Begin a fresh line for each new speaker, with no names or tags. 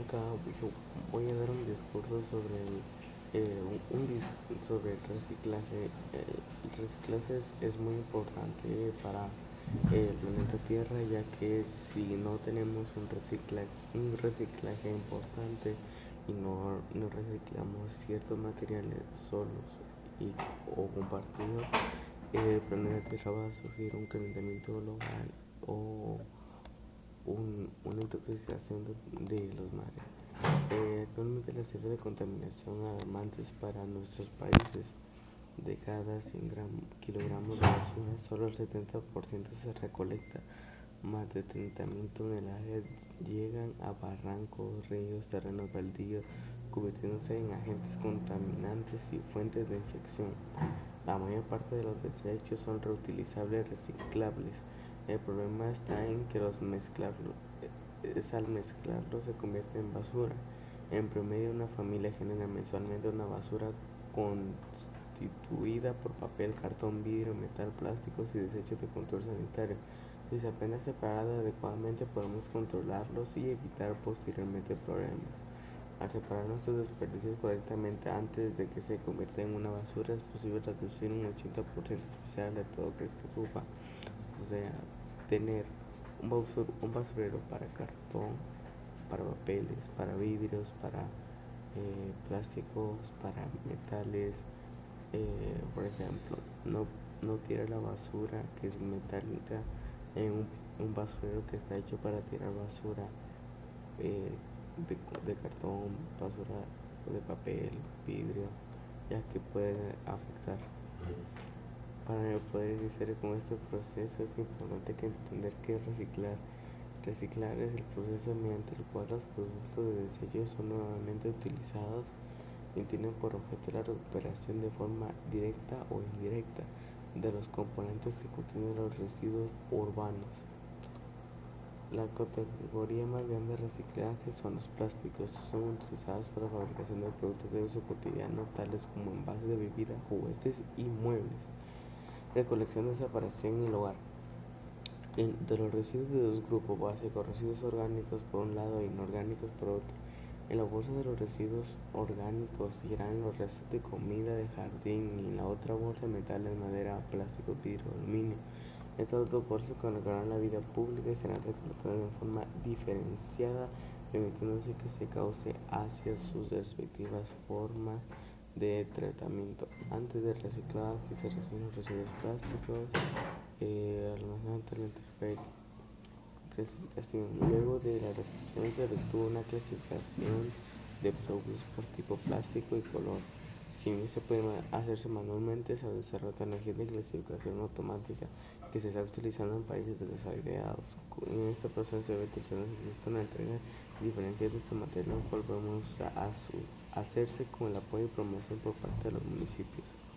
acá voy a dar un discurso sobre eh, un, sobre el reciclaje. El reciclaje es, muy importante para el planeta Tierra ya que si no tenemos un reciclaje, un reciclaje importante y no, no reciclamos ciertos materiales solos y, o compartidos, el planeta Tierra va a sufrir un calentamiento global o un, una intoxicación de, los mares. Eh, actualmente las cifras de contaminación alarmantes para nuestros países. De cada 100 kilogramos de basura, solo el 70% se recolecta. Más de 30.000 toneladas llegan a barrancos, ríos, terrenos baldíos, convirtiéndose en agentes contaminantes y fuentes de infección. La mayor parte de los desechos son reutilizables reciclables. El problema está en que los mezclarlos, es al mezclarlos se convierte en basura. En promedio una familia genera mensualmente una basura constituida por papel, cartón, vidrio, metal, plásticos y desechos de control sanitario. Si se apenas separada adecuadamente podemos controlarlos y evitar posteriormente problemas. Al separar nuestros desperdicios correctamente antes de que se convierta en una basura es posible reducir un 80% especial de todo que esto ocupa. O sea, tener un, basurero para cartón, para papeles, para vidrios, para eh, plásticos, para metales. Eh, por ejemplo, no, no tirar la basura que es metálica en un, basurero que está hecho para tirar basura eh, de, cartón, basura de papel, vidrio, ya que puede afectar. Para poder iniciar con este proceso es importante que entender que reciclar. Reciclar es el proceso mediante el cual los productos de desecho son nuevamente utilizados y tienen por objeto la recuperación de forma directa o indirecta de los componentes que contienen los residuos urbanos. La categoría más grande de reciclaje son los plásticos. son utilizados para la fabricación de productos de uso cotidiano, tales como envases de bebida, juguetes y muebles recolección de separación en el hogar. de los residuos de dos grupos básicos, residuos orgánicos por un lado e inorgánicos por otro. En la bolsa de los residuos orgánicos irán los restos de comida de jardín y en la otra bolsa metales, madera, plástico, vidrio, aluminio. Estas dos bolsas conectarán la vida pública y serán recolectadas de forma diferenciada, permitiéndose que se cause hacia sus respectivas formas de tratamiento. Antes del reciclado que se reciben los residuos plásticos, eh, la clasificación. Luego de la recepción se efectúa una clasificación de productos por tipo plástico y color. Si bien se puede hacerse manualmente, se desarrolla una de clasificación automática que se está utilizando en países desarrollados. En este proceso de detección existe una de este material, cual podemos a hacerse con el apoyo y promoción por parte de los municipios.